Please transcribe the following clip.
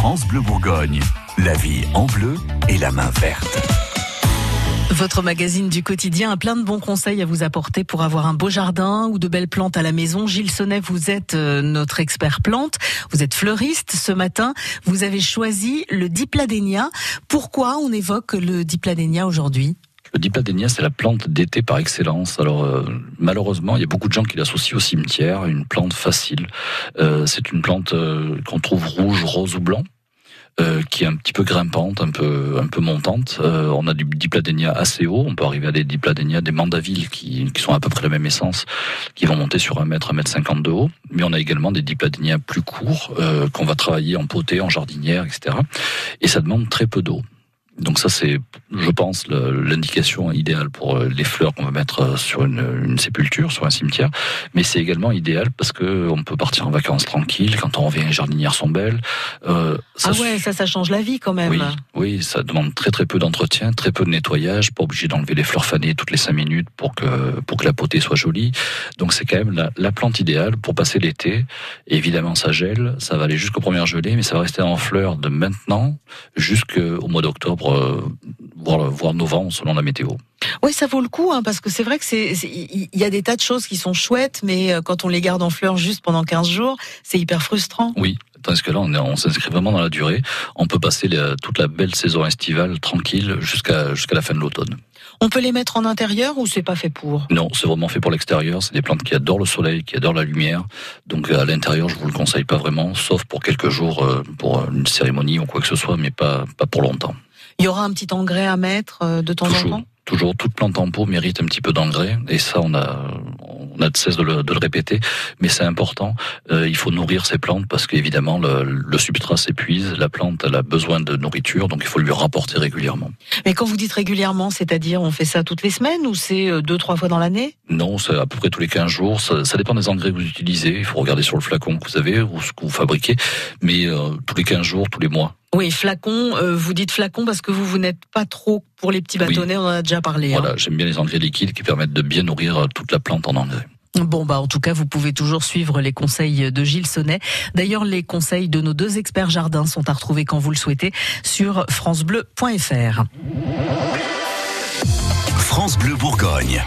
France Bleu Bourgogne. La vie en bleu et la main verte. Votre magazine du quotidien a plein de bons conseils à vous apporter pour avoir un beau jardin ou de belles plantes à la maison. Gilles Sonnet, vous êtes euh, notre expert plante. Vous êtes fleuriste. Ce matin, vous avez choisi le dipladénia. Pourquoi on évoque le dipladénia aujourd'hui? Le dipladénia, c'est la plante d'été par excellence. Alors euh, malheureusement, il y a beaucoup de gens qui l'associent au cimetière, une plante facile. Euh, c'est une plante qu'on trouve rouge, rose ou blanc. Euh, qui est un petit peu grimpante, un peu un peu montante. Euh, on a du dipladénia assez haut, on peut arriver à des dipladénia, des mandavilles qui, sont à peu près la même essence, qui vont monter sur un mètre, un mètre cinquante de haut. Mais on a également des dipladénia plus courts euh, qu'on va travailler en potée, en jardinière, etc. Et ça demande très peu d'eau. Donc ça, c'est, je pense, l'indication idéale pour euh, les fleurs qu'on va mettre euh, sur une, une, sépulture, sur un cimetière. Mais c'est également idéal parce que on peut partir en vacances tranquille. Quand on revient, les jardinières sont belles. Euh, ça ah ouais, ça, ça change la vie quand même. Oui, oui, ça demande très très peu d'entretien, très peu de nettoyage, pas obligé d'enlever les fleurs fanées toutes les cinq minutes pour que pour que la potée soit jolie. Donc c'est quand même la, la, plante idéale pour passer l'été. Évidemment, ça gèle, ça va aller jusqu'aux premières gelées, mais ça va rester en fleurs de maintenant jusqu'au mois d'octobre euh, novembre selon la météo. Oui, ça vaut le coup, hein, parce que c'est vrai que c'est, il y a des tas de choses qui sont chouettes, mais euh, quand on les garde en fleurs juste pendant 15 jours, c'est hyper frustrant. Oui, parce que là, on, on s'inscrit vraiment dans la durée. On peut passer toute la belle saison estivale tranquille jusqu'à jusqu'à la fin de l'automne. On peut les mettre en intérieur ou c'est pas fait pour? Non, c'est vraiment fait pour l'extérieur. C'est des plantes qui adorent le soleil, qui adorent la lumière. Donc à l'intérieur, je vous le conseille pas vraiment, sauf pour quelques jours, euh, pour une cérémonie ou quoi que ce soit, mais pas pas pour longtemps. Il y aura un petit engrais à mettre euh, de temps en temps? Toujours, toute plante en pot mérite un petit peu d'engrais, et ça, on a, on a de cesse de le, de le répéter, mais c'est important. Euh, il faut nourrir ces plantes parce qu'évidemment, le, le substrat s'épuise, la plante, elle a besoin de nourriture, donc il faut lui rapporter régulièrement. Mais quand vous dites régulièrement, c'est-à-dire on fait ça toutes les semaines ou c'est euh, deux, trois fois dans l'année? Non, c'est à peu près tous les 15 jours. Ça, ça, dépend des engrais que vous utilisez. Il faut regarder sur le flacon que vous avez ou ce que vous fabriquez, mais euh, tous les 15 jours, tous les mois. Oui, flacon, euh, vous dites flacon parce que vous, vous n'êtes pas trop pour les petits bâtonnets, on en a déjà parlé. Hein. Voilà, j'aime bien les engrais liquides qui permettent de bien nourrir euh, toute la plante en engrais. Bon, bah, en tout cas, vous pouvez toujours suivre les conseils de Gilles Sonnet. D'ailleurs, les conseils de nos deux experts jardins sont à retrouver quand vous le souhaitez sur FranceBleu.fr. France Bleu Bourgogne.